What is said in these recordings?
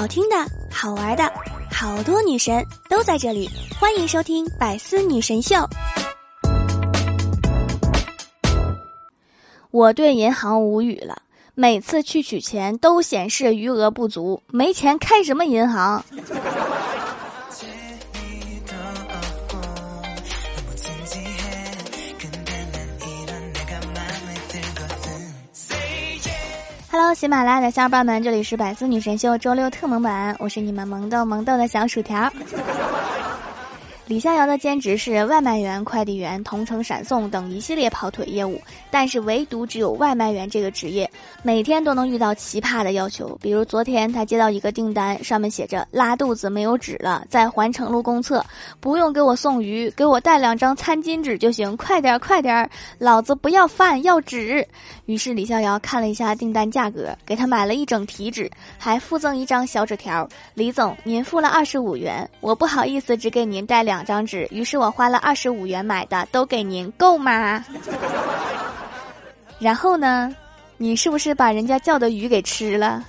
好听的，好玩的，好多女神都在这里，欢迎收听《百思女神秀》。我对银行无语了，每次去取钱都显示余额不足，没钱开什么银行？Hello，喜马拉雅的小伙伴们，这里是百思女神秀周六特萌版，我是你们萌豆萌豆的小薯条。李逍遥的兼职是外卖员、快递员、同城闪送等一系列跑腿业务，但是唯独只有外卖员这个职业，每天都能遇到奇葩的要求。比如昨天他接到一个订单，上面写着拉肚子没有纸了，在环城路公厕，不用给我送鱼，给我带两张餐巾纸就行，快点快点，老子不要饭要纸。于是李逍遥看了一下订单价格，给他买了一整提纸，还附赠一张小纸条：“李总，您付了二十五元，我不好意思只给您带两。”两张纸，于是我花了二十五元买的，都给您够吗？然后呢，你是不是把人家叫的鱼给吃了？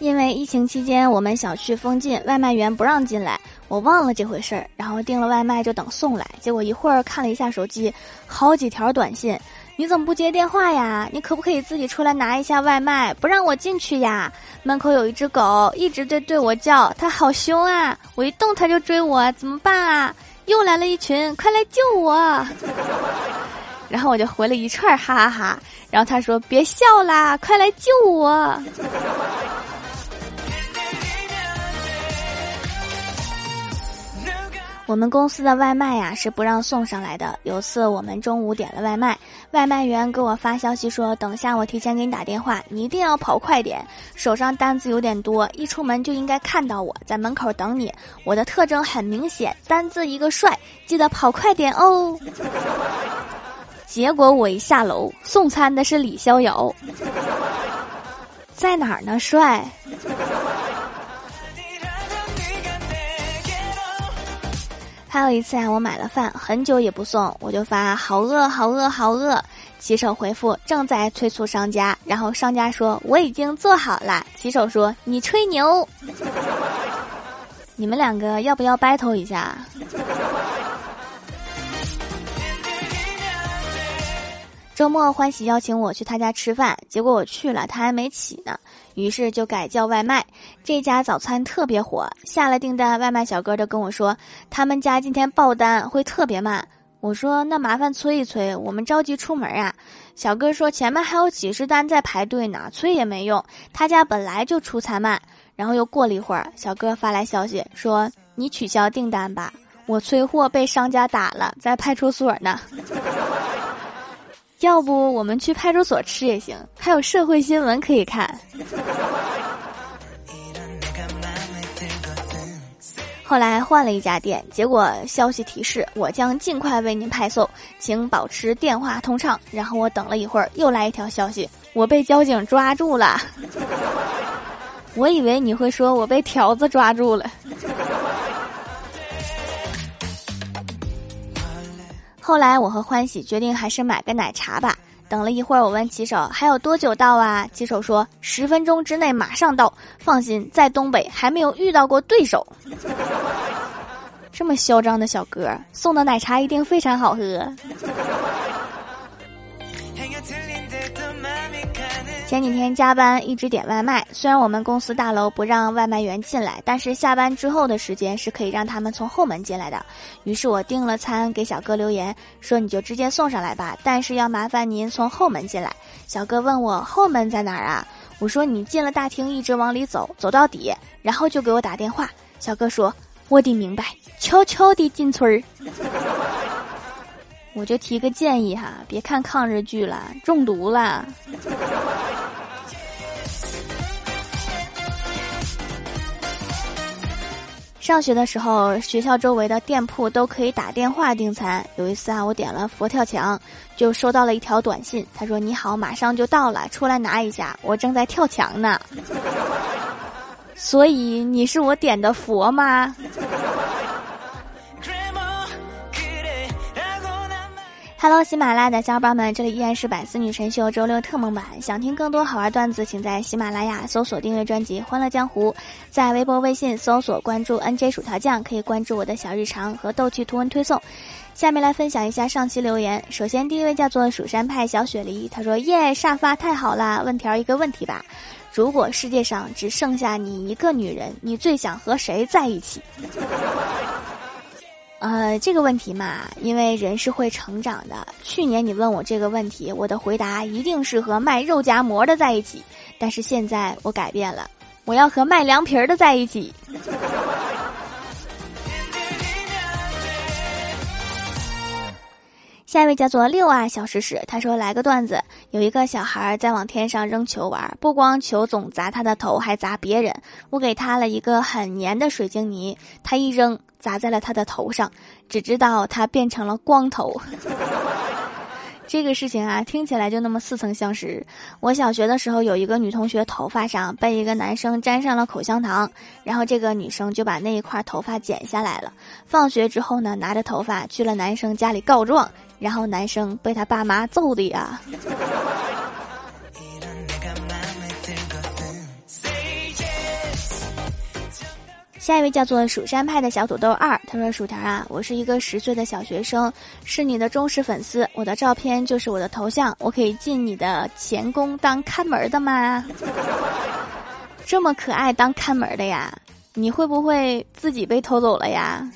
因为疫情期间我们小区封禁，外卖员不让进来，我忘了这回事儿，然后订了外卖就等送来，结果一会儿看了一下手机，好几条短信。你怎么不接电话呀？你可不可以自己出来拿一下外卖？不让我进去呀！门口有一只狗，一直在对我叫，它好凶啊！我一动它就追我，怎么办啊？又来了一群，快来救我！然后我就回了一串哈哈哈，然后他说别笑啦，快来救我！我们公司的外卖呀是不让送上来的。有次我们中午点了外卖，外卖员给我发消息说：“等下我提前给你打电话，你一定要跑快点，手上单子有点多，一出门就应该看到我在门口等你。我的特征很明显，单字一个帅，记得跑快点哦。”结果我一下楼，送餐的是李逍遥，在哪儿呢？帅。还有一次啊，我买了饭，很久也不送，我就发好饿好饿好饿。骑手回复正在催促商家，然后商家说我已经做好了。骑手说你吹牛，你们两个要不要 battle 一下？周末欢喜邀请我去他家吃饭，结果我去了，他还没起呢，于是就改叫外卖。这家早餐特别火，下了订单，外卖小哥就跟我说，他们家今天爆单会特别慢。我说那麻烦催一催，我们着急出门啊。小哥说前面还有几十单在排队呢，催也没用，他家本来就出餐慢。然后又过了一会儿，小哥发来消息说你取消订单吧，我催货被商家打了，在派出所呢。要不我们去派出所吃也行，还有社会新闻可以看。后来换了一家店，结果消息提示我将尽快为您派送，请保持电话通畅。然后我等了一会儿，又来一条消息，我被交警抓住了。我以为你会说我被条子抓住了。后来我和欢喜决定还是买个奶茶吧。等了一会儿，我问骑手还有多久到啊？骑手说十分钟之内马上到。放心，在东北还没有遇到过对手。这么嚣张的小哥送的奶茶一定非常好喝。前几天加班一直点外卖，虽然我们公司大楼不让外卖员进来，但是下班之后的时间是可以让他们从后门进来的。于是我订了餐，给小哥留言说：“你就直接送上来吧，但是要麻烦您从后门进来。”小哥问我后门在哪儿啊？我说：“你进了大厅，一直往里走，走到底，然后就给我打电话。”小哥说：“我得明白，悄悄地进村儿。”我就提个建议哈，别看抗日剧了，中毒了。上学的时候，学校周围的店铺都可以打电话订餐。有一次啊，我点了佛跳墙，就收到了一条短信，他说：“你好，马上就到了，出来拿一下，我正在跳墙呢。”所以你是我点的佛吗？Hello，喜马拉雅的小伙伴们，这里依然是百思女神秀周六特蒙版。想听更多好玩段子，请在喜马拉雅搜索订阅专辑《欢乐江湖》，在微博、微信搜索关注 NJ 薯条酱，可以关注我的小日常和逗趣图文推送。下面来分享一下上期留言。首先，第一位叫做蜀山派小雪梨，他说：“耶，沙发太好啦！问条一个问题吧，如果世界上只剩下你一个女人，你最想和谁在一起？”呃，这个问题嘛，因为人是会成长的。去年你问我这个问题，我的回答一定是和卖肉夹馍的在一起。但是现在我改变了，我要和卖凉皮儿的在一起。下一位叫做六啊小石屎，他说来个段子，有一个小孩在往天上扔球玩，不光球总砸他的头，还砸别人。我给他了一个很黏的水晶泥，他一扔。砸在了他的头上，只知道他变成了光头。这个事情啊，听起来就那么似曾相识。我小学的时候，有一个女同学头发上被一个男生粘上了口香糖，然后这个女生就把那一块头发剪下来了。放学之后呢，拿着头发去了男生家里告状，然后男生被他爸妈揍的呀。下一位叫做蜀山派的小土豆二，他说：“薯条啊，我是一个十岁的小学生，是你的忠实粉丝，我的照片就是我的头像，我可以进你的前宫当看门的吗？这么可爱当看门的呀？你会不会自己被偷走了呀？”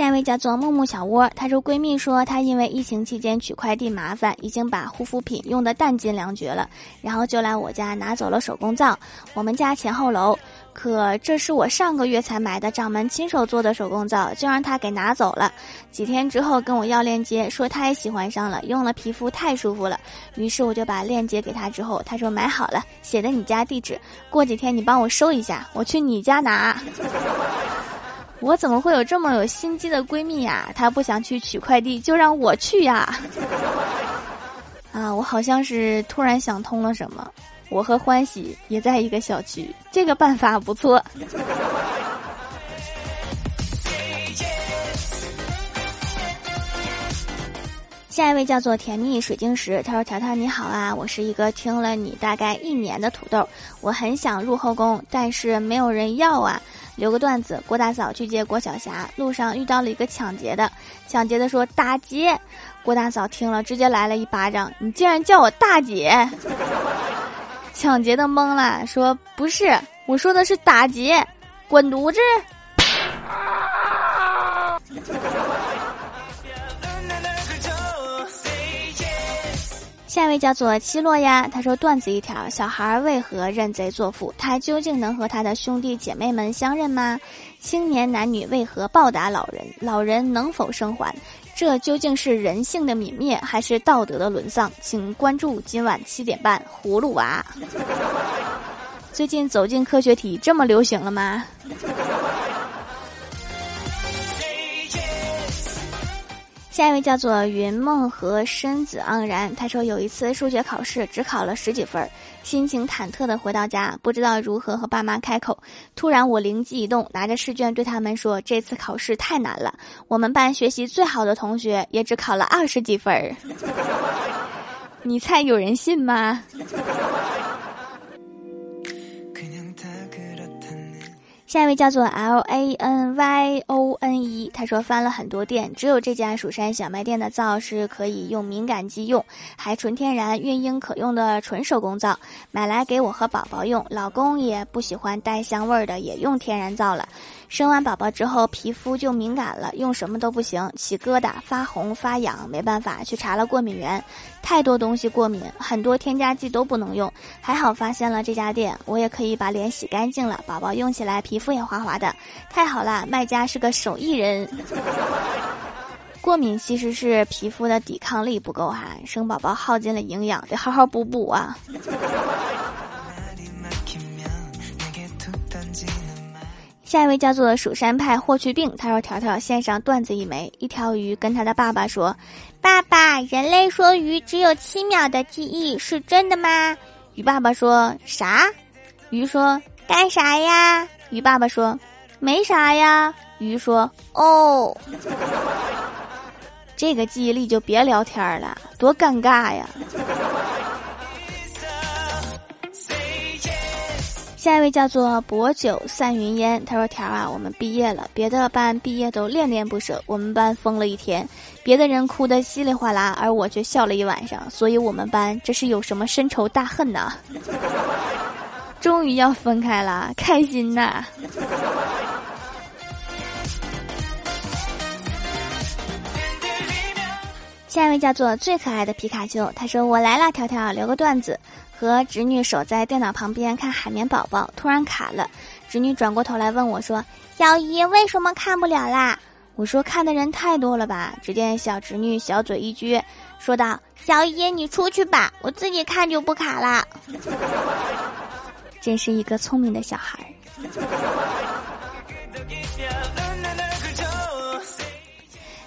下一位叫做木木小窝，她说闺蜜说她因为疫情期间取快递麻烦，已经把护肤品用的弹尽粮绝了，然后就来我家拿走了手工皂。我们家前后楼，可这是我上个月才买的掌门亲手做的手工皂，就让他给拿走了。几天之后跟我要链接，说他也喜欢上了，用了皮肤太舒服了。于是我就把链接给他，之后他说买好了，写的你家地址，过几天你帮我收一下，我去你家拿。我怎么会有这么有心机的闺蜜呀？她不想去取快递，就让我去呀！啊，我好像是突然想通了什么。我和欢喜也在一个小区，这个办法不错。下一位叫做甜蜜水晶石，他说：“条条你好啊，我是一个听了你大概一年的土豆，我很想入后宫，但是没有人要啊。”留个段子：郭大嫂去接郭晓霞，路上遇到了一个抢劫的，抢劫的说：“打劫。”郭大嫂听了，直接来了一巴掌：“你竟然叫我大姐！” 抢劫的懵了，说：“不是，我说的是打劫，滚犊子！” 下一位叫做七洛呀，他说段子一条：小孩为何认贼作父？他究竟能和他的兄弟姐妹们相认吗？青年男女为何报答老人？老人能否生还？这究竟是人性的泯灭，还是道德的沦丧？请关注今晚七点半《葫芦娃》。最近走进科学题这么流行了吗？下一位叫做云梦和身子盎然，他说有一次数学考试只考了十几分，心情忐忑的回到家，不知道如何和爸妈开口。突然我灵机一动，拿着试卷对他们说：“这次考试太难了，我们班学习最好的同学也只考了二十几分。”你猜有人信吗？下一位叫做 L A N Y O N E，他说翻了很多店，只有这家蜀山小卖店的皂是可以用敏感肌用，还纯天然、孕婴可用的纯手工皂，买来给我和宝宝用。老公也不喜欢带香味儿的，也用天然皂了。生完宝宝之后，皮肤就敏感了，用什么都不行，起疙瘩、发红、发痒，没办法去查了过敏源，太多东西过敏，很多添加剂都不能用。还好发现了这家店，我也可以把脸洗干净了，宝宝用起来皮肤也滑滑的，太好了，卖家是个手艺人。过敏其实是皮肤的抵抗力不够哈，生宝宝耗尽了营养，得好好补补啊。下一位叫做蜀山派霍去病，他说：“条条线上段子一枚，一条鱼跟他的爸爸说：‘爸爸，人类说鱼只有七秒的记忆，是真的吗？’鱼爸爸说：‘啥？’鱼说：‘干啥呀？’鱼爸爸说：‘没啥呀。’鱼说：“哦。”这个记忆力就别聊天了，多尴尬呀！下一位叫做薄酒散云烟，他说：“条啊，我们毕业了，别的班毕业都恋恋不舍，我们班疯了一天，别的人哭得稀里哗啦，而我却笑了一晚上，所以我们班这是有什么深仇大恨呐？终于要分开了，开心呐！”下一位叫做最可爱的皮卡丘，他说：“我来啦，条条，留个段子。和侄女守在电脑旁边看海绵宝宝，突然卡了。侄女转过头来问我说：‘小姨，为什么看不了啦？’我说：‘看的人太多了吧。’只见小侄女小嘴一撅，说道：‘小姨，你出去吧，我自己看就不卡了。’真是一个聪明的小孩儿。”